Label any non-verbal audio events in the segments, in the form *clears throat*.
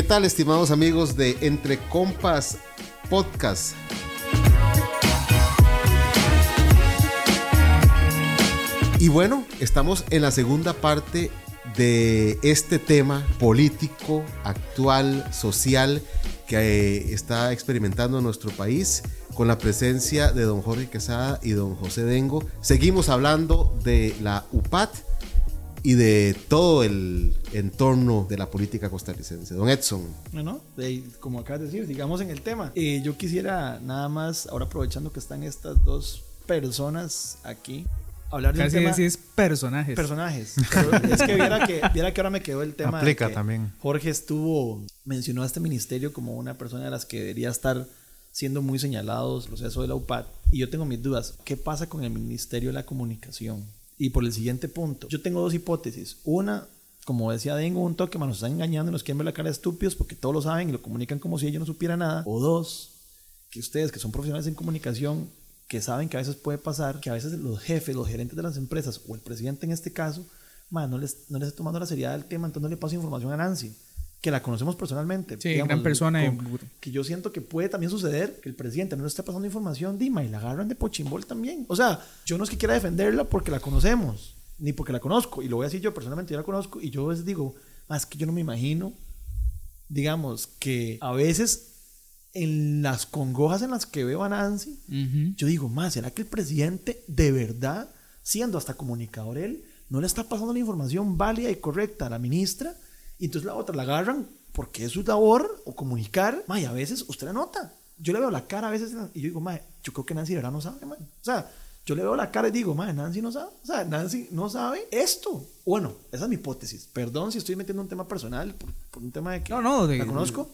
¿Qué tal, estimados amigos de Entre Compas Podcast? Y bueno, estamos en la segunda parte de este tema político, actual, social, que eh, está experimentando nuestro país con la presencia de don Jorge Quesada y don José Dengo. Seguimos hablando de la UPAT y de todo el entorno de la política costarricense. Don Edson. Bueno, como acabas de decir, sigamos en el tema. Eh, yo quisiera nada más, ahora aprovechando que están estas dos personas aquí, hablar de Casi un tema. decís personajes. Personajes. *laughs* Pero es que viera, que viera que ahora me quedó el tema. de Aplica que también. Jorge estuvo, mencionó a este ministerio como una persona de las que debería estar siendo muy señalados, los eso de la UPAD. Y yo tengo mis dudas. ¿Qué pasa con el Ministerio de la Comunicación? Y por el siguiente punto, yo tengo dos hipótesis. Una, como decía Dengo, un toque, nos están engañando y nos quieren ver la cara de estúpidos porque todos lo saben y lo comunican como si ellos no supieran nada. O dos, que ustedes que son profesionales en comunicación, que saben que a veces puede pasar, que a veces los jefes, los gerentes de las empresas o el presidente en este caso, man, no, les, no les está tomando la seriedad del tema, entonces no le paso información a Nancy, que la conocemos personalmente. Sí, gran persona. con- que yo siento que puede también suceder que el presidente no le esté pasando información, Dima, y la agarran de pochimbol también. O sea, yo no es que quiera defenderla porque la conocemos, ni porque la conozco, y lo voy a decir yo personalmente, yo la conozco, y yo a veces digo, más que yo no me imagino, digamos, que a veces en las congojas en las que veo a Nancy, yo digo, más, ¿será que el presidente de verdad, siendo hasta comunicador él, no le está pasando la información válida y correcta a la ministra? Y entonces la otra la agarran porque es su labor o comunicar. Ma, y a veces usted la nota. Yo le veo la cara a veces y yo digo, ma, yo creo que Nancy de verdad no sabe, man. O sea, yo le veo la cara y digo, ma, Nancy no sabe. O sea, Nancy no sabe esto. Bueno, esa es mi hipótesis. Perdón si estoy metiendo un tema personal por, por un tema de que No, no, de- la conozco.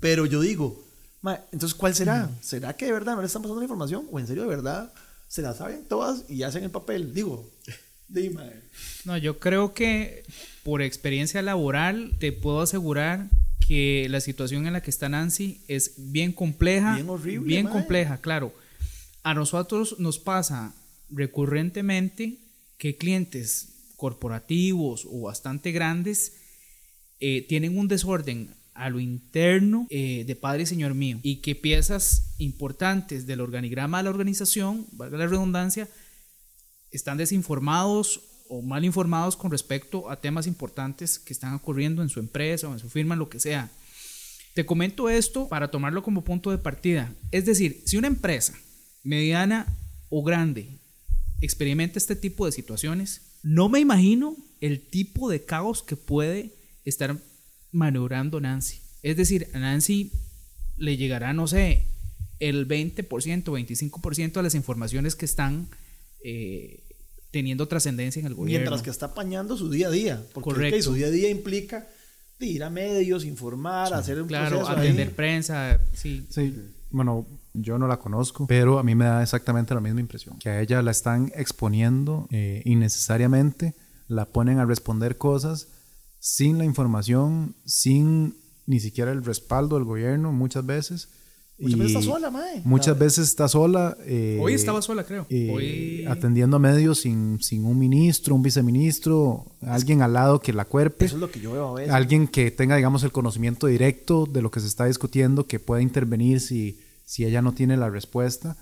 Pero yo digo, ma, entonces, ¿cuál será? ¿Será que de verdad no le están pasando la información? ¿O en serio de verdad se la saben todas y hacen el papel? Digo, *laughs* dime. No, yo creo que por experiencia laboral te puedo asegurar que la situación en la que está Nancy es bien compleja. Bien horrible, Bien compleja, claro. A nosotros nos pasa recurrentemente que clientes corporativos o bastante grandes eh, tienen un desorden a lo interno eh, de padre y señor mío y que piezas importantes del organigrama de la organización, valga la redundancia, están desinformados o mal informados con respecto a temas importantes que están ocurriendo en su empresa o en su firma, lo que sea. Te comento esto para tomarlo como punto de partida. Es decir, si una empresa mediana o grande experimenta este tipo de situaciones, no me imagino el tipo de caos que puede estar maniobrando Nancy. Es decir, a Nancy le llegará, no sé, el 20%, 25% de las informaciones que están eh, teniendo trascendencia en el gobierno. Mientras que está apañando su día a día. Porque Correcto. ok, su día a día implica de ir a medios, informar, hacer un Claro, ahí. atender prensa, sí. Sí, bueno, yo no la conozco, pero a mí me da exactamente la misma impresión. Que a ella la están exponiendo eh, innecesariamente, la ponen a responder cosas sin la información, sin ni siquiera el respaldo del gobierno muchas veces. Muchas veces está sola, mae. Muchas veces está sola. eh, Hoy estaba sola, creo. eh, Hoy... atendiendo a medios sin, sin un ministro, un viceministro, alguien al lado que la cuerpe. Eso es lo que yo veo a veces. Alguien que tenga, digamos, el conocimiento directo de lo que se está discutiendo, que pueda intervenir si, si ella no tiene la respuesta.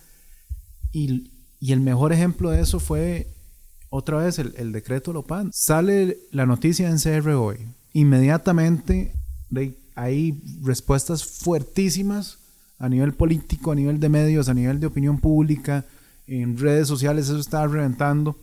Y, y el mejor ejemplo de eso fue, otra vez, el, el decreto Lopan. Sale la noticia en CR hoy. Inmediatamente de- hay respuestas fuertísimas a nivel político, a nivel de medios, a nivel de opinión pública, en redes sociales, eso está reventando.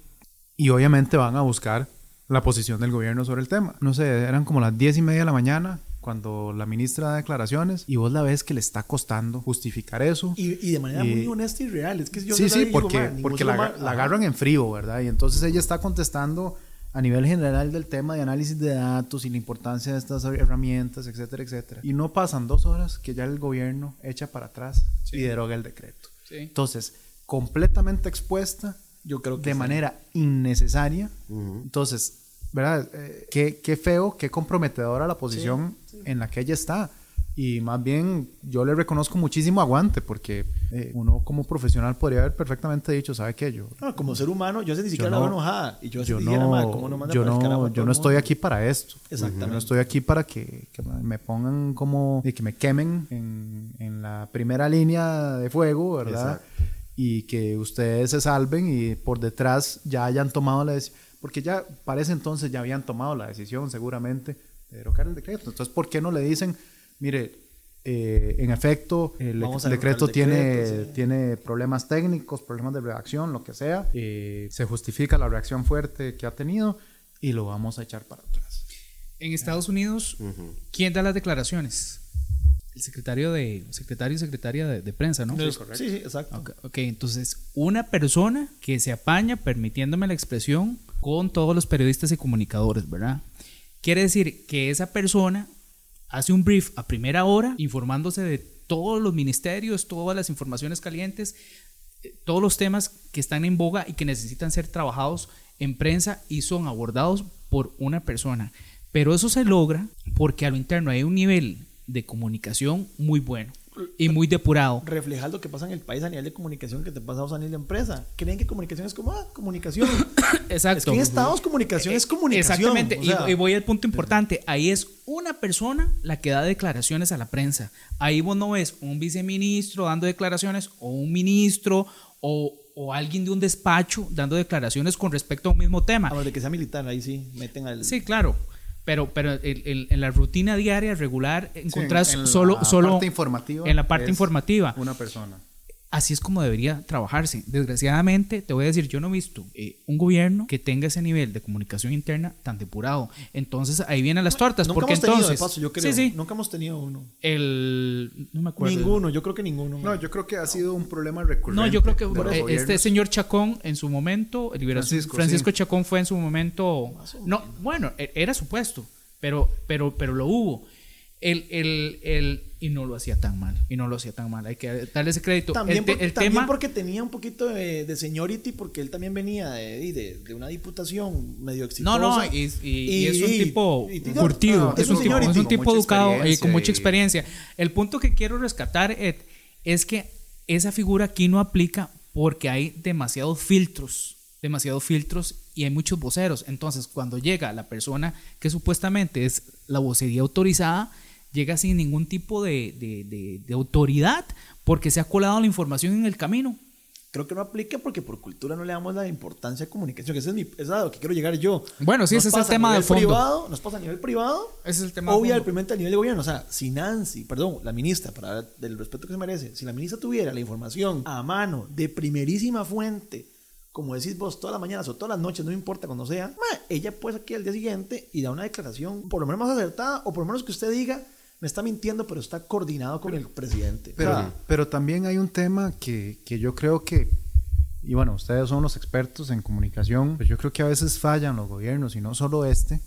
Y obviamente van a buscar la posición del gobierno sobre el tema. No sé, eran como las diez y media de la mañana cuando la ministra da declaraciones y vos la ves que le está costando justificar eso. Y, y de manera Y- muy honesta y real. Es que yo sí, yo sí, digo, porque, ningún porque la, la agarran en frío, ¿verdad? Y entonces ella está contestando a nivel general del tema de análisis de datos y la importancia de estas herramientas, etcétera, etcétera. Y no pasan dos horas que ya el gobierno echa para atrás y deroga el decreto. Sí. Entonces, completamente expuesta Yo creo que de sí. manera innecesaria. Entonces, ¿verdad? Eh, qué, qué feo, qué comprometedora la posición en la que ella está. Y más bien yo le reconozco muchísimo aguante porque eh, uno como profesional podría haber perfectamente dicho, ¿sabe qué? Yo, No, como ser humano, yo sé ni siquiera no- la enojada. Y yo, yo si dijera, no, "Ma, ¿cómo no manda yo no, carajo yo no estoy mundo?" aquí para esto. Exactamente. Yo no estoy aquí para que, que me pongan como, y que me quemen en, en la primera línea de fuego, ¿verdad? Exacto. Y que ustedes se salven y por detrás ya hayan tomado la decisión. Porque ya, para ese entonces ya habían tomado la decisión seguramente de derogar el decreto. Entonces, ¿por qué no le dicen, mire, eh, en efecto, el decreto, el tiene, decreto, sí. tiene problemas técnicos, problemas de redacción, lo que sea. Eh, se justifica la reacción fuerte que ha tenido y lo vamos a echar para atrás. En Estados Unidos, ¿quién da las declaraciones? El secretario de secretario y secretaria de, de prensa, ¿no? Sí, sí, sí, exacto. Ok, ok, entonces una persona que se apaña, permitiéndome la expresión, con todos los periodistas y comunicadores, ¿verdad? Quiere decir que esa persona hace un brief a primera hora informándose de todos los ministerios, todas las informaciones calientes, eh, todos los temas que están en boga y que necesitan ser trabajados en prensa y son abordados por una persona. Pero eso se logra porque a lo interno hay un nivel de comunicación muy bueno y muy depurado. reflejar lo que pasa en el país a nivel de comunicación que te pasa a nivel de empresa. Creen que comunicación es como, ah, comunicación. *coughs* Exacto. Es que en Estados comunicación es comunicación. Exactamente, o y- sea, y, voy al punto importante. Ahí es una persona la que da declaraciones a la prensa. Ahí vos no ves un viceministro dando declaraciones o un ministro o, o alguien de un despacho dando declaraciones con respecto a un mismo tema. a de que sea militar, ahí sí, meten al... Sí, claro. Pero, pero el- el- en la rutina diaria regular encontrás en la solo, solo parte informativa en la parte informativa. Una persona. Así es como debería trabajarse. Desgraciadamente, te voy a decir, yo no he visto eh, un gobierno que tenga ese nivel de comunicación interna tan depurado. Entonces ahí vienen las tortas. Nunca porque hemos tenido, entonces, de paso, yo creo. Sí, sí. Nunca hemos tenido uno. El, no me acuerdo. Ninguno, yo creo que ninguno. No, yo creo que ha sido un problema recurrente. No, yo creo que eh, este señor Chacón en su momento, Liberación- Francisco, Francisco, sí. Chacón fue en su momento, no, bueno, e- era supuesto, pero, pero, pero lo hubo. El, el, el, y no lo hacía tan mal, y no lo hacía tan mal, hay que darle ese crédito. También, el, porque, también tema, porque tenía un poquito de, de seniority, porque él también venía de, de, de una diputación medio exitosa. No, no, y, y- y es un tipo curtido, es, un tipo, es un con tipo educado y con experiencia mucha experiencia. El punto que quiero rescatar, Ed, es que esa figura aquí no aplica porque hay demasiados filtros, demasiados filtros y hay muchos voceros. Entonces, cuando llega la persona que supuestamente es la vocería autorizada, llega sin ningún tipo de, de- de- de autoridad porque se ha colado la información en el camino. Creo que no aplica porque por cultura no le damos la importancia a comunicación, que ese es, mi, es a lo que quiero llegar yo. Bueno, sí, Nos ese es el tema nivel de fondo. Privado, nos pasa a nivel privado. Ese es el tema de. Obviamente a nivel de gobierno. O sea, si Nancy, perdón, la ministra, para del respeto que se merece, si la ministra tuviera la información a mano de primerísima fuente, como decís vos, todas las mañanas o todas las noches, no importa cuando sea, ma, ella puede aquí al día siguiente y da una declaración por lo menos más acertada o por lo menos que usted diga, me está mintiendo, pero está coordinado con el presidente. O Pero, sea, pero también hay un tema que, que yo creo que, y bueno, ustedes son los expertos en comunicación, pues yo creo que a veces fallan los gobiernos y no solo este.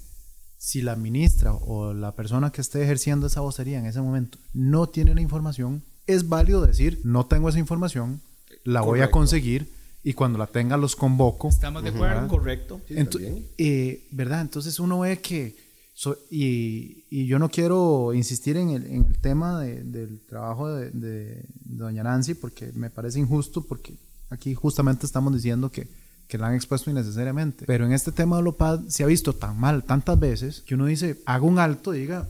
Si la ministra o la persona que esté ejerciendo esa vocería en ese momento no tiene la información, es válido decir, no tengo esa información, la voy a Correcto. conseguir y cuando la tenga los convoco. ¿Estamos de acuerdo? correcto. Ento- también. eh, ¿Verdad? Entonces uno ve que, so- y, y yo no quiero insistir en el, en el tema de- del trabajo de, de- de doña Nancy porque me parece injusto porque aquí justamente estamos diciendo que, que la han expuesto innecesariamente. Pero en este tema de Lopad se ha visto tan mal tantas veces que uno dice, haga un alto y diga,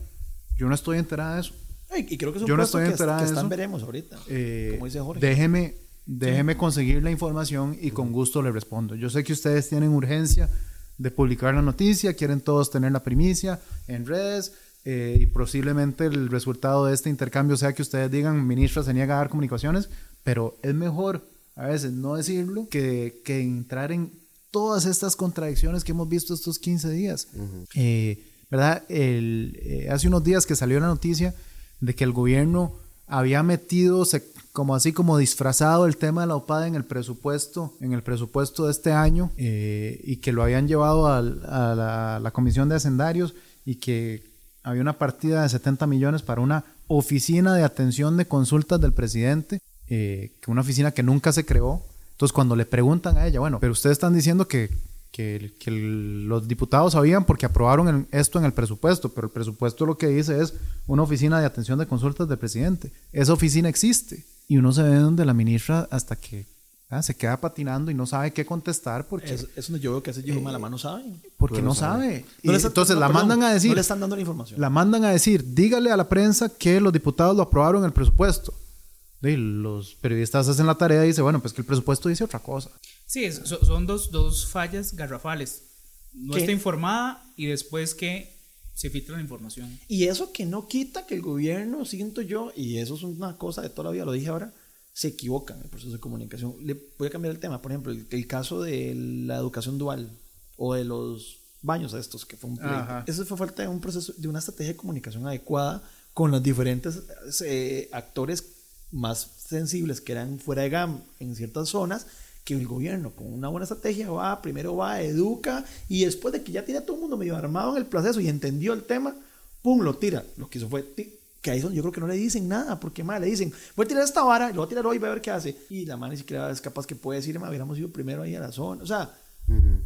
yo no estoy enterada de eso. Ay, Y creo que es un Yo no estoy que, enterada que de están eso. veremos ahorita. Eh, como dice Jorge. Déjeme, déjeme conseguir la información y con gusto le respondo. Yo sé que ustedes tienen urgencia de publicar la noticia, quieren todos tener la primicia en redes eh, y posiblemente el resultado de este intercambio sea que ustedes digan, ministra se niega a dar comunicaciones, pero es mejor a veces no decirlo que, que entrar en todas estas contradicciones que hemos visto estos 15 días. Eh, ¿Verdad? El, eh, hace unos días que salió la noticia de que el gobierno había metido se- como así como disfrazado el tema de la OPAD en el presupuesto en el presupuesto de este año eh, y que lo habían llevado a la, comisión de hacendarios y que había una partida de 70 millones para una oficina de atención de consultas del presidente eh, una oficina que nunca se creó entonces cuando le preguntan a ella bueno pero ustedes están diciendo que los diputados sabían porque aprobaron esto en el presupuesto, pero el presupuesto lo que dice es una oficina de atención de consultas del presidente. Esa oficina existe y uno se ve donde la ministra hasta que ah, se queda patinando y no sabe qué contestar porque, Es, es donde yo veo que hace Yehoma la mano saben. porque no sabe. No está- entonces no, la perdón, mandan a decir, No le están dando la información. la mandan a decir, dígale a la prensa que los diputados lo aprobaron el presupuesto. Y los periodistas hacen la tarea y dicen, bueno, pues que el presupuesto dice otra cosa. Sí, es- son dos, dos fallas garrafales. No ¿Qué? está informada y después que se filtra la información. Y eso que no quita que el gobierno, siento yo, y eso es una cosa de toda la vida, lo dije ahora, se equivoca en el proceso de comunicación. Le voy a cambiar el tema. Por ejemplo, el, el caso de la educación dual o de los baños estos, que fue un. Eso fue falta de un proceso, de una estrategia de comunicación adecuada con los diferentes eh, actores más sensibles que eran fuera de GAM en ciertas zonas que el gobierno con una buena estrategia va, primero va, educa y después de que ya tiene a todo el mundo medio armado en el proceso y entendió el tema, pum, lo tira. Lo que hizo fue que ahí es donde yo creo que no le dicen nada, porque más le dicen, voy a tirar esta vara, lo voy a tirar hoy, voy a ver qué hace. Y la mano ni siquiera es capaz que puede decir, "Ma, hubiéramos ido primero ahí a la zona. O sea,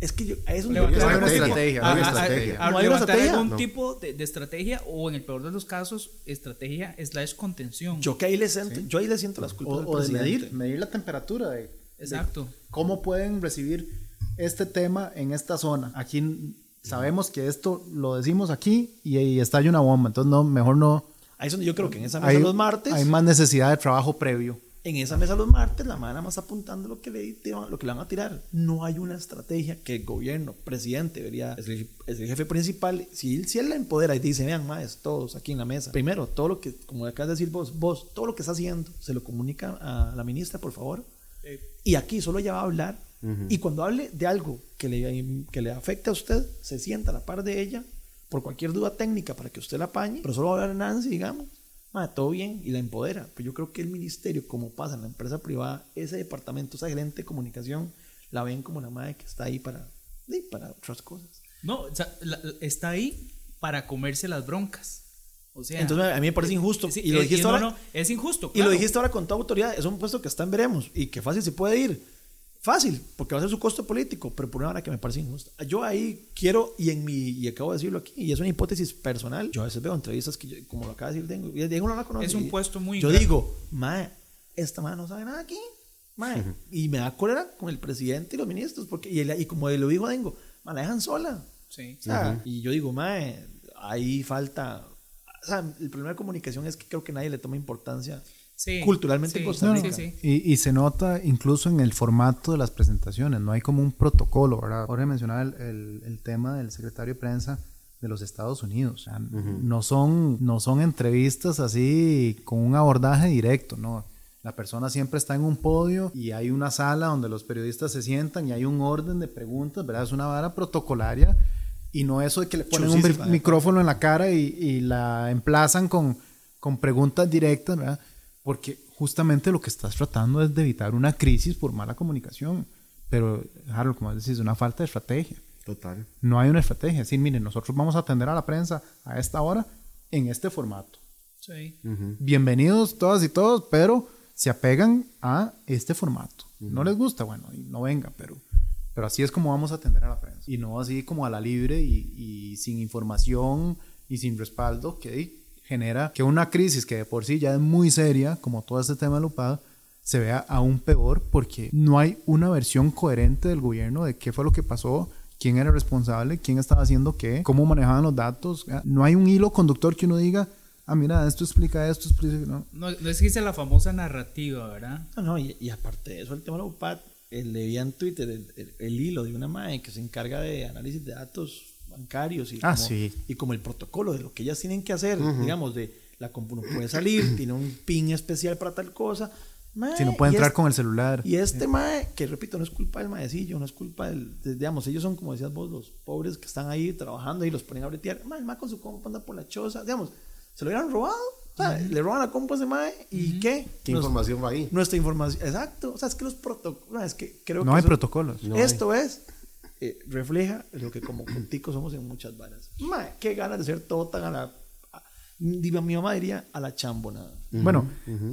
es que yo, a eso creo hay una que- estrategia, hay estrategia. a ¿No hay una levantar estrategia? algún No. tipo de, de estrategia o en el peor de los casos, estrategia slash contención. Yo que ahí le siento, yo ahí le siento las culpas al presidente. medir la temperatura de, Exacto. cómo pueden recibir este tema en esta zona. Aquí sabemos que esto lo decimos aquí y, y estalla una bomba, entonces no, mejor no. Ahí es donde yo creo que en esa mesa Hay, los martes, hay más necesidad de trabajo previo. en esa mesa los martes, la mano más apuntando lo que le, lo que le van a tirar. No hay una estrategia que el gobierno, presidente, debería, es el, es el jefe principal. Si él, si él la empodera y dice, vean, más todos aquí en la mesa. Primero, todo lo que, como acabas de decir vos, vos, todo lo que está haciendo, se lo comunica a la ministra, por favor. Y aquí solo ella va a hablar. Y cuando hable de algo que le, que le afecte a usted, se sienta a la par de ella por cualquier duda técnica para que usted la apañe, pero solo va a hablar Nancy, digamos. Ma, todo bien y la empodera. Pero yo creo que el ministerio, como pasa en la empresa privada, ese departamento, esa gerente de comunicación, la ven como la madre que está ahí para, para otras cosas. No, o sea, la- la- está ahí para comerse las broncas. O sea, Entonces a mí me parece injusto. sí, y lo eh, dijiste no, ahora. no, es injusto. Y lo claro. dijiste ahora con toda autoridad, es un puesto que está en veremos y que fácil se puede ir. Fácil, porque va a ser su costo político, pero por una hora que me parece injusto. Yo ahí quiero, y en mi, y acabo de decirlo aquí, y es una hipótesis personal, yo a veces veo entrevistas que, yo, como lo acaba de decir, tengo, y Diego no la conoce. Es un y puesto muy Yo grande. digo, mae, esta mae no sabe nada aquí, mae. Y me da cólera con el presidente y los ministros, porque, y, el- y como lo dijo Dengo, mae, la dejan sola. Sí. O sea, Y yo digo, mae, ahí falta. O sea, el problema de comunicación es que creo que nadie le toma importancia Sí, culturalmente en sí, Costa No, Rica. no, Sí, sí. Y, y se nota incluso en el formato de las presentaciones, no hay como un protocolo, ¿verdad? Ahora mencionaba el, el- el tema del secretario de prensa de los Estados Unidos. O sea, no, son, no son entrevistas así con un abordaje directo, ¿no? La persona siempre está en un podio y hay una sala donde los periodistas se sientan y hay un orden de preguntas, ¿verdad? Es una vara protocolaria y no eso de que le ponen un ¿eh? micrófono en la cara y, y la emplazan con, con preguntas directas, ¿verdad? Porque justamente lo que estás tratando es de evitar una crisis por mala comunicación. Pero, Harold, como decís, es una falta de estrategia. Total. No hay una estrategia. Es decir, miren, nosotros vamos a atender a la prensa a esta hora en este formato. Sí. Bienvenidos todas y todos, pero se apegan a este formato. No les gusta, bueno, y no venga, pero, pero así es como vamos a atender a la prensa. Y no así como a la libre y, y sin información y sin respaldo que genera que una crisis que de por sí ya es muy seria, como todo este tema de Lupado, se vea aún peor porque no hay una versión coherente del gobierno de qué fue lo que pasó, quién era responsable, quién estaba haciendo qué, cómo manejaban los datos. No hay un hilo conductor que uno diga, ah, mira, esto explica esto, explica... No. No, no existe la famosa narrativa, ¿verdad? No, no, y, y aparte de eso, el tema de la UPAD, leía en Twitter el, el- el hilo de una MAE que se encarga de análisis de datos bancarios y, Ah, como, sí. y como el protocolo de lo que ellas tienen que hacer, digamos, de la compu no puede salir, *clears throat* tiene un pin especial para tal cosa. Mae, Si no puede y entrar con el celular. Y este mae, que repito, no es culpa del maecillo, no es culpa del, de- digamos, ellos son como decías vos, los pobres que están ahí trabajando y los ponen a bretear. Mae, el mae con su compa anda por la choza, digamos, se lo hubieran robado. O sea, le roban la compa a ese mae y ¿qué? ¿Qué Nos- información va ahí? nuestra información. Exacto. O sea, es que los protocolos. Es que creo no que hay eso- protocolos. No esto es. eh, refleja lo que como conticos somos en muchas varas. Mae, qué ganas de ser todo tan a la. a- mi mamá diría a la chambonada. Bueno,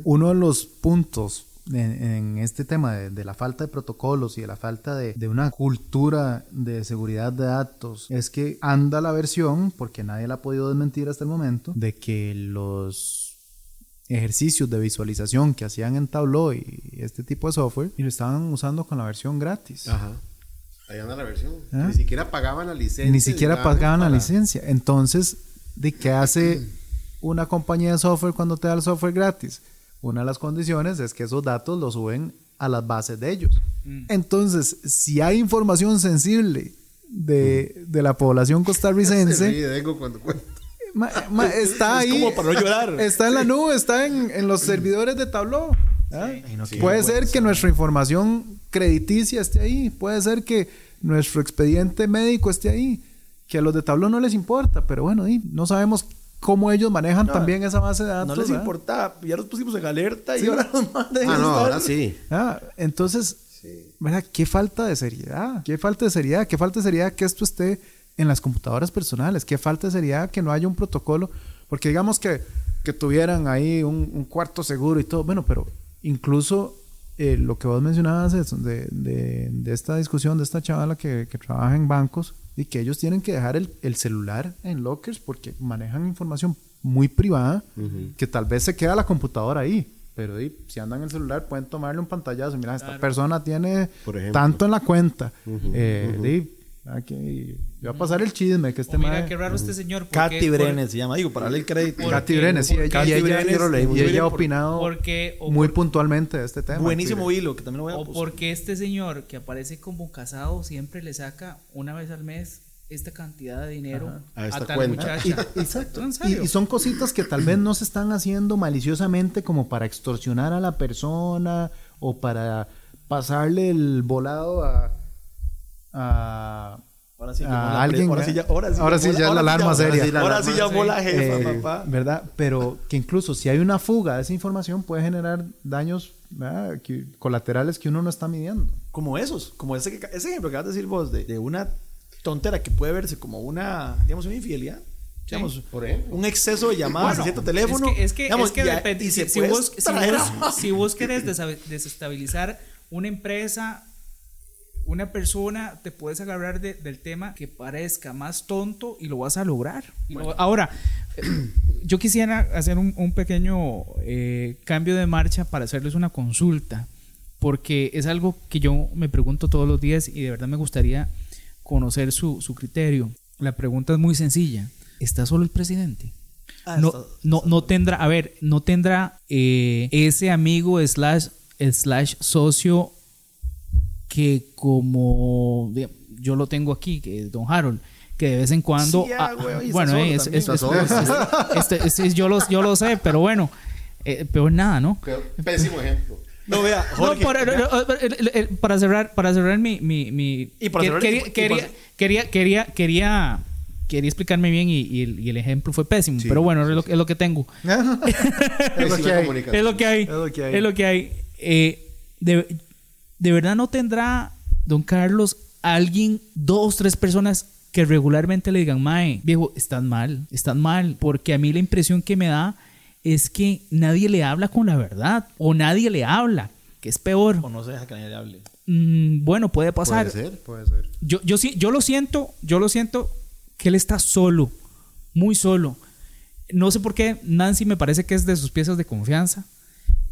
uno de los puntos en, en este tema de, de la falta de protocolos y de la falta de, de una cultura de seguridad de datos es que anda la versión, porque nadie la ha podido desmentir hasta el momento, de que los ejercicios de visualización que hacían en Tableau y este tipo de software y lo estaban usando con la versión gratis. Ajá. Ahí anda la versión. ¿Ah? Ni siquiera pagaban la licencia. Ni siquiera pagaban la licencia. Entonces, ¿de qué hace *clears throat* una compañía de software cuando te da el software gratis? Una de las condiciones es que esos datos los suben a las bases de ellos. Entonces, si hay información sensible de, de la población *laughs* Se costarricense, cuando cuenta. ma- ma- está Es ahí. como para no llorar. Está en la nube, está en, en los servidores de Tableau. Sí, puede ser que nuestra información crediticia esté ahí, puede ser que nuestro expediente médico esté ahí, que a los de Tableau no les importa, pero bueno, no sabemos cómo ellos manejan No, también esa base de datos. No les ¿verdad? importaba. Ya los pusimos en alerta y ahora nos mandan Ah, no, estar- ahora sí. Ah, entonces, Sí. ¿verdad? Qué falta de seriedad, qué falta de seriedad, qué falta de seriedad que esto esté en las computadoras personales, qué falta de seriedad que no haya un protocolo, porque digamos que, que tuvieran ahí un, un cuarto seguro y todo, bueno, pero incluso eh, lo que vos mencionabas es de, de- de esta discusión de esta chavala que, que trabaja en bancos y que ellos tienen que dejar el, el celular en lockers porque manejan información muy privada que tal vez se queda la computadora ahí. Pero si andan en el celular pueden tomarle un pantallazo. Mira, esta persona tiene Por tanto en la cuenta. Eh, di, aquí, yo voy a pasar el chisme que este O mira mae- qué raro este señor. ¿por Katy? Brenes se llama, digo, para darle el crédito. Katy Brenes, sí, ella, Katy y ella- Brenes, y ella ha opinado Porque, muy por- puntualmente de este tema. Buenísimo Sí. hilo, que también lo voy a O porque este señor que aparece como casado siempre le saca una vez al mes esta cantidad de dinero A esta tal cuenta. muchacha. Exacto. ¿En Y, y son cositas que tal vez no se están haciendo maliciosamente como para extorsionar a la persona o para pasarle el volado a, a, Ahora sí, a llamó la alguien. ahora sí ya- ahora sí Ahora llamó sí ya es la alarma seria. Ahora sí, ahora sí llamó la jefa, Eh, papá. ¿Verdad? Pero que incluso si hay una fuga de esa información puede generar daños que- colaterales que uno no está midiendo. Como esos, como ese, ese ejemplo que acabas de decir vos, de, de una tontera que puede verse como una, digamos, una infidelidad. Digamos, por ejemplo. un exceso de llamadas Bueno, a cierto teléfono. Es que, es que, digamos, es que depende. Si, si vos, si, vos, si vos querés desestabilizar una empresa, una persona, te puedes agarrar de- del tema que parezca más tonto y lo vas a lograr. Ahora, *clears throat* yo quisiera hacer un, un pequeño eh, cambio de marcha para hacerles una consulta, porque es algo que yo me pregunto todos los días y de verdad me gustaría conocer su, su criterio. La pregunta es muy sencilla. ¿Está solo el presidente? Ah, no, está- no, no tendrá, a ver, no tendrá eh, ese amigo slash, slash socio que como yo lo tengo aquí, que es Don Harold, que de vez en cuando... Sí, ah, ah, güey, bueno, eh, es- también. es- es- es- este- este- yo, lo, yo lo sé, pero bueno, eh, peor nada, ¿no? Pésimo ejemplo. No, vea, No, Jorge. para, eh, eh, para cerrar, para cerrar mi, mi, mi- Y para cerrar- quería, y- y quería, para- quería, quería, quería, quería explicarme bien y, y el, y el ejemplo fue pésimo, Sí, pero bueno, es, lo, es lo que tengo. *laughs* *laughs* Es lo que hay. Es lo que hay. Es lo que hay. Es lo que hay. Eh, de, de verdad no tendrá, don Carlos, alguien, dos, tres personas que regularmente le digan, Mae, viejo, están mal, están mal. Porque a mí la impresión que me da es que nadie le habla con la verdad. O nadie le habla, que es peor. O no se deja que nadie le hable. Mm, bueno, puede pasar. Puede ser. Puede ser. Yo, yo, sí, yo lo siento, yo lo siento que él está solo, muy solo. No sé por qué Nancy me parece que es de sus piezas de confianza,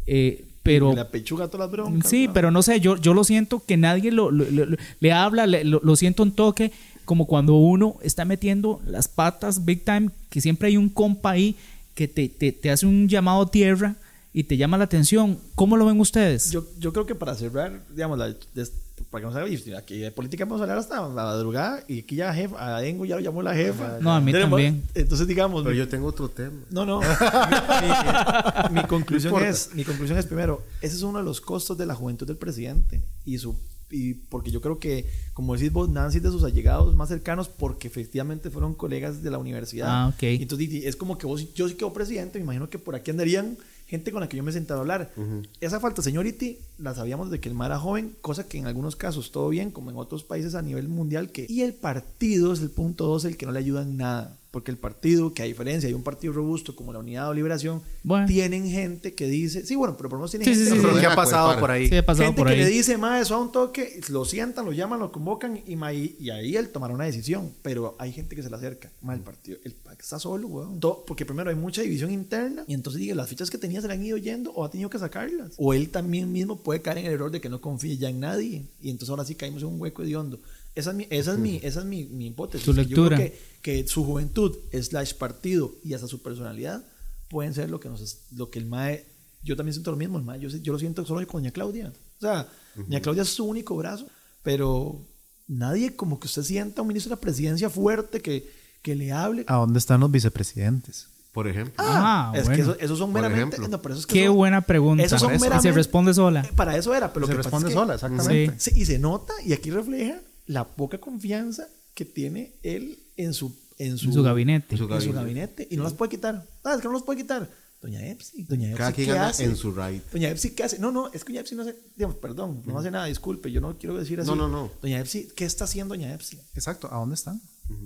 eh, pero la pechuga todas las broncas. sí, ¿no? pero no sé, yo, yo lo siento que nadie lo, lo- lo- le habla, le- lo, lo siento un toque, como cuando uno está metiendo las patas big time, que siempre hay un compa ahí que te, te, te hace un llamado tierra y te llama la atención. ¿Cómo lo ven ustedes? Yo, yo creo que para cerrar, digamos, la, des- para que no se aquí de política vamos a hablar hasta la madrugada y aquí ya jefa, a Dengo ya lo llamó la jefa. No, a mí Tenemos- también. Entonces, digamos, Pero mi- yo tengo otro tema. no, no. mi, *laughs* mi- mi conclusión No es, mi conclusión es primero, ese es uno de los costos de la juventud del presidente y su y porque yo creo que, como decís vos, Nancy es de sus allegados más cercanos porque efectivamente fueron colegas de la universidad. Ah, ok. Entonces es como que vos, yo sí quedo presidente, me imagino que por aquí andarían gente con la que yo me he sentado a hablar. Esa falta, señority, la sabíamos de que el mar era joven, cosa que en algunos casos todo bien, como en otros países a nivel mundial, que... Y el partido es el punto dos, el que no le ayuda en nada. Porque el partido, que a diferencia de un partido robusto como la Unidad o Liberación, Bueno. tienen gente que dice, sí, bueno, pero por lo menos tienen Sí, gente sí, sí, que- sí. ¿Qué ha pasado por ahí? Sí, ha pasado gente por que ahí. le dice, ma, eso a un toque, lo sientan, lo llaman, lo convocan y, ma, y y ahí él tomará una decisión. Pero hay gente que se le acerca. Ma, el partido, el PAC está solo, weón. To- Porque primero hay mucha división interna y entonces diga, las fichas que tenía se le han ido yendo o ha tenido que sacarlas. O él también mismo puede caer en el error de que no confíe ya en nadie. Y entonces ahora sí caímos en un hueco hediondo. Esa es mi, esa es mi, esa es mi, mi hipótesis. Tu que yo lectura. creo que, que su juventud, slash partido y hasta su personalidad pueden ser lo que nos es- lo que el MAE yo también siento lo mismo el MAE yo, yo lo siento solo con doña Claudia o sea doña Claudia es su único brazo pero nadie como que usted sienta un ministro de la presidencia fuerte que, que le hable ¿A dónde están los vicepresidentes? Por ejemplo. Ah, es bueno. que eso, esos son Por meramente no, pero eso es que Qué son- buena pregunta. esos son Y se meramente- responde sola. para eso era pero lo Se que pasa responde es que- sola, exactamente. Sí, y se nota y aquí refleja la poca confianza que tiene él en su en su, En su gabinete. En su en su gabinete. gabinete y no las puede quitar ah es que no las puede quitar doña Epsi doña Epsi Cada quien ¿qué anda hace? en su right. Doña Epsi, ¿qué hace? No, no, es que Doña Epsi no hace, digamos, perdón, no hace nada, disculpe, yo no quiero decir así. No, no, no. Doña Epsi, ¿qué está haciendo Doña Epsi? Exacto, ¿a dónde están?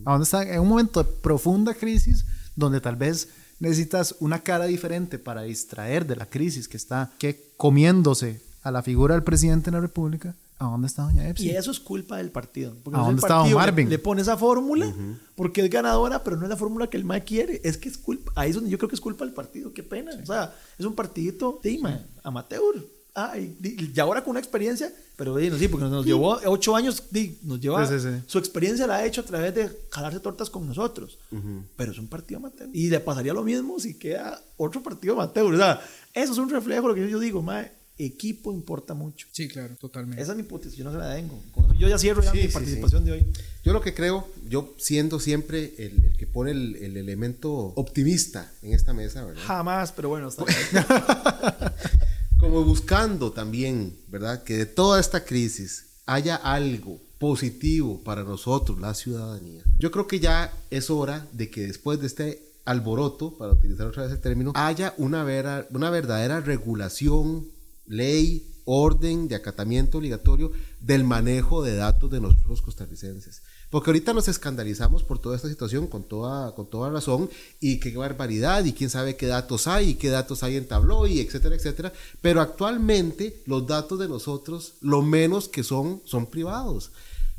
¿A dónde están? En un momento de profunda crisis donde tal vez necesitas una cara diferente para distraer de la crisis que está que comiéndose a la figura del presidente de la República. ¿A dónde está doña Epsi? Y eso es culpa del partido. Porque ¿A no es dónde el está don partido le- Marvin? Le, pone esa fórmula porque es ganadora, pero no es la fórmula que el MAE quiere. Es que es culpa. Ahí es donde yo creo que es culpa del partido. Qué pena. O sea, es un partidito de amateur. Ah, y, y- ahora con una experiencia, pero sí, porque nos llevó ocho años, nos lleva, Sí, sí, sí. su experiencia la ha hecho a través de jalarse tortas con nosotros. Pero es un partido amateur. Y le pasaría lo mismo si queda otro partido amateur. O sea, eso es un reflejo de lo que yo digo, mae, equipo importa mucho. Sí, claro, totalmente. Esa es mi hipótesis, yo no se la tengo. Yo ya cierro ya Sí, mi sí, participación de hoy. Yo lo que creo, yo siendo siempre el, el que pone el, el elemento optimista en esta mesa, ¿verdad? Jamás, pero bueno, está bien. *laughs* Como buscando también, ¿verdad? Que de toda esta crisis haya algo positivo para nosotros, la ciudadanía. Yo creo que ya es hora de que después de este alboroto, para utilizar otra vez el término, haya una, vera- una verdadera regulación, ley, orden de acatamiento obligatorio del manejo de datos de nosotros costarricenses. Porque ahorita nos escandalizamos por toda esta situación con toda, con toda razón y qué barbaridad y quién sabe qué datos hay y qué datos hay en Tableau y etcétera, etcétera. Pero actualmente los datos de nosotros, lo menos que son, son privados.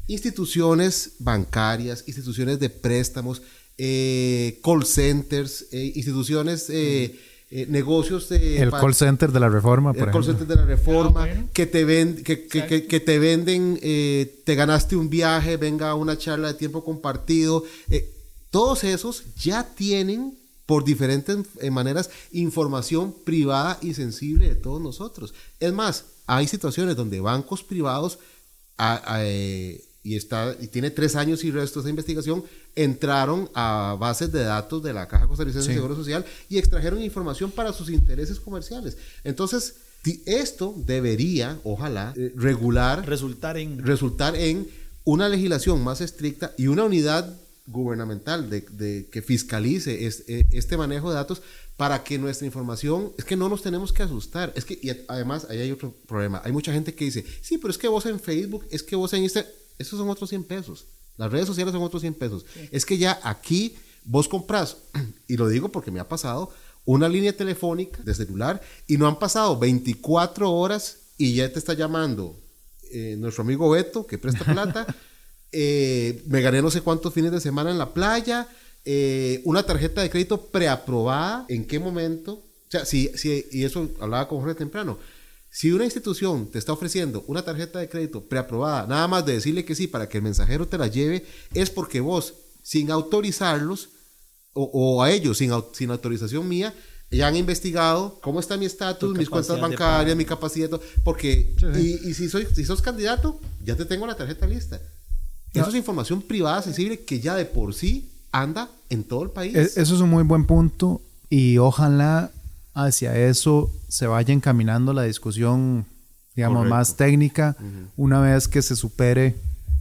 Instituciones bancarias, instituciones de préstamos, eh, call centers, eh, instituciones, eh, eh, negocios de... el call center de la reforma, por el call center de la reforma, Ah, bueno. que te ven, que, que- que- que te venden, eh, te ganaste un viaje, venga a una charla de tiempo compartido. eh, todos esos ya tienen por diferentes eh, maneras información privada y sensible de todos nosotros. Es más, hay situaciones donde bancos privados a- a, eh, y está y tiene tres años y resto esa investigación entraron a bases de datos de la Caja Costarricense de Sí. Seguro Social y extrajeron información para sus intereses comerciales. Entonces, esto debería, ojalá, eh, regular, Resultar en. resultar en una legislación más estricta y una unidad gubernamental de, de- que fiscalice es- eh, este manejo de datos para que nuestra información, es que no nos tenemos que asustar, es que y además ahí hay otro problema, hay mucha gente que dice, sí, pero es que vos en Facebook, es que vos en Instagram, esos son otros 100 pesos, las redes sociales son otros 100 pesos, es que ya aquí vos compras, *clears throat* y lo digo porque me ha pasado, una línea telefónica de celular y no han pasado 24 horas y ya te está llamando eh, nuestro amigo Beto, que presta *laughs* plata, eh, me gané no sé cuántos fines de semana en la playa, eh, una tarjeta de crédito preaprobada, ¿en qué momento? O sea, si, si, y eso hablaba con Jorge temprano, si una institución te está ofreciendo una tarjeta de crédito preaprobada, nada más de decirle que sí para que el mensajero te la lleve, es porque vos, sin autorizarlos, o, o a ellos, sin, sin autorización mía, ya han investigado cómo está mi estatus, Tu mis cuentas bancarias, mi capacidad, porque, Sí, sí. y, y si, soy, si sos candidato, ya te tengo la tarjeta lista. Eso es información privada sensible que ya de por sí anda en todo el país. E- Eso es un muy buen punto y ojalá hacia eso se vaya encaminando la discusión, digamos, Correcto. más técnica una vez que se supere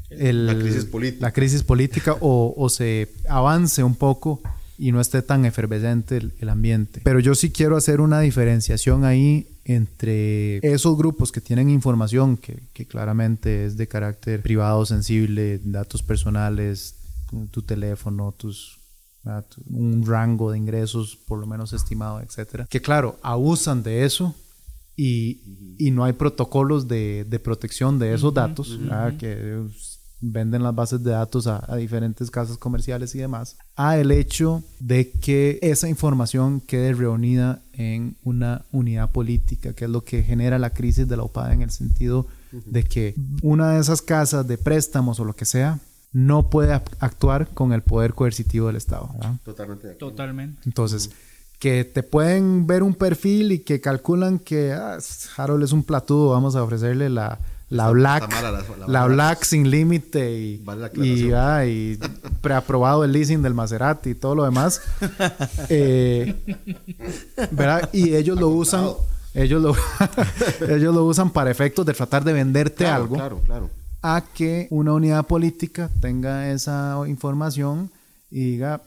el- La crisis política. la crisis política o, o se avance un poco y no esté tan efervescente el, el ambiente. Pero yo sí quiero hacer una diferenciación ahí entre esos grupos que tienen información que, que claramente es de carácter privado, sensible, datos personales, tu teléfono, tus ¿verdad? un rango de ingresos por lo menos estimado, etcétera. Que claro, abusan de eso y, y no hay protocolos de, de protección de esos datos, que venden las bases de datos a, a, diferentes casas comerciales y demás, a el hecho de que esa información quede reunida en una unidad política, que es lo que genera la crisis de la OPAD en el sentido de que una de esas casas de préstamos o lo que sea no puede actuar con el poder coercitivo del Estado. ¿verdad? Totalmente. de acuerdo. Totalmente. Entonces, que te pueden ver un perfil y que calculan que ah, Harold es un platudo, vamos a ofrecerle la, la Está- Black, la- la- la la- Black sin límite y, Vale la y, aclaración. ah, y preaprobado el leasing del Maserati y todo lo demás. *laughs* Eh, ¿verdad? Y ellos lo usan, ellos lo, *laughs* ellos lo usan para efectos de tratar de venderte Claro, algo Claro, claro. A que una unidad política tenga esa información y diga,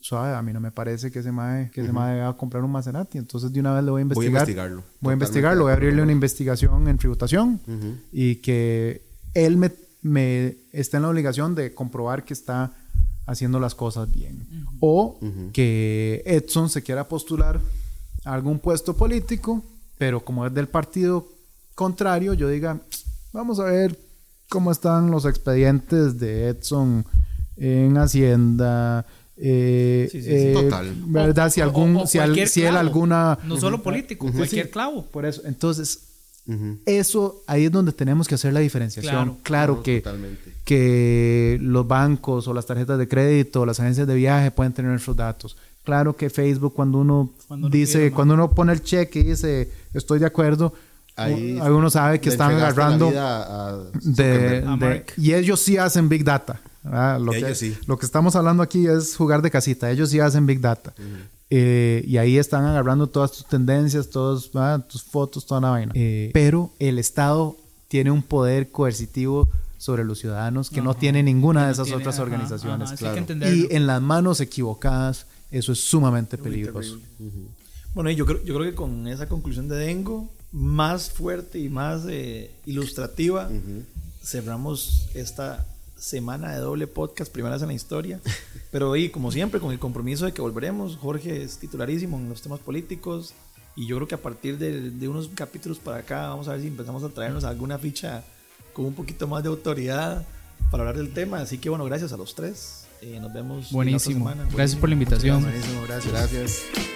suave, a mí no me parece que ese mae, que ese mae va a comprar un Maserati, entonces de una vez le voy a Voy a investigar. investigarlo. Voy a investigarlo, voy a abrirle una investigación en tributación Ujú. y que él me, me está en la obligación de comprobar que está haciendo las cosas bien. O que Edson se quiera postular a algún puesto político, pero como es del partido contrario, yo diga, vamos a ver cómo están los expedientes de Edson en Hacienda. eh, Sí, sí, sí. eh, Total. ¿Verdad? O- si, o- algún, o si, al- si él alguna... No solo político, cualquier sí. clavo. Por eso. Entonces, eso ahí es donde tenemos que hacer la diferenciación. Claro. Claro, No, que, totalmente. que los bancos o las tarjetas de crédito o las agencias de viaje pueden tener nuestros datos. Claro que Facebook cuando uno Cuando uno dice, cuando uno pone el cheque y dice estoy de acuerdo, Ahí ahí uno sabe que están agarrando de, y ellos sí hacen big data. Lo, Ellos que, sí. lo que estamos hablando aquí es jugar de casita. Ellos sí hacen big data. Eh, y ahí están agarrando todas tus tendencias, ¿verdad? tus fotos, toda la vaina. Eh, pero el Estado tiene un poder coercitivo sobre los ciudadanos que no tiene ninguna de No esas tiene- otras organizaciones. claro. Y en las manos equivocadas, eso es sumamente peligroso. Bueno, y yo creo, yo creo que con esa conclusión de Dengo, más fuerte y más eh, ilustrativa, cerramos esta semana de doble podcast, primeras en la historia. *laughs* Pero y como siempre, con el compromiso de que volveremos. Jorge es titularísimo en los temas políticos. Y yo creo que a partir de, de unos capítulos para acá, vamos a ver si empezamos a traernos alguna ficha con un poquito más de autoridad para hablar del tema. Así que bueno, gracias a los tres. Eh, nos vemos. en la otra Buenísimo. semana. Gracias por la invitación. Buenísimo, gracias. Gracias.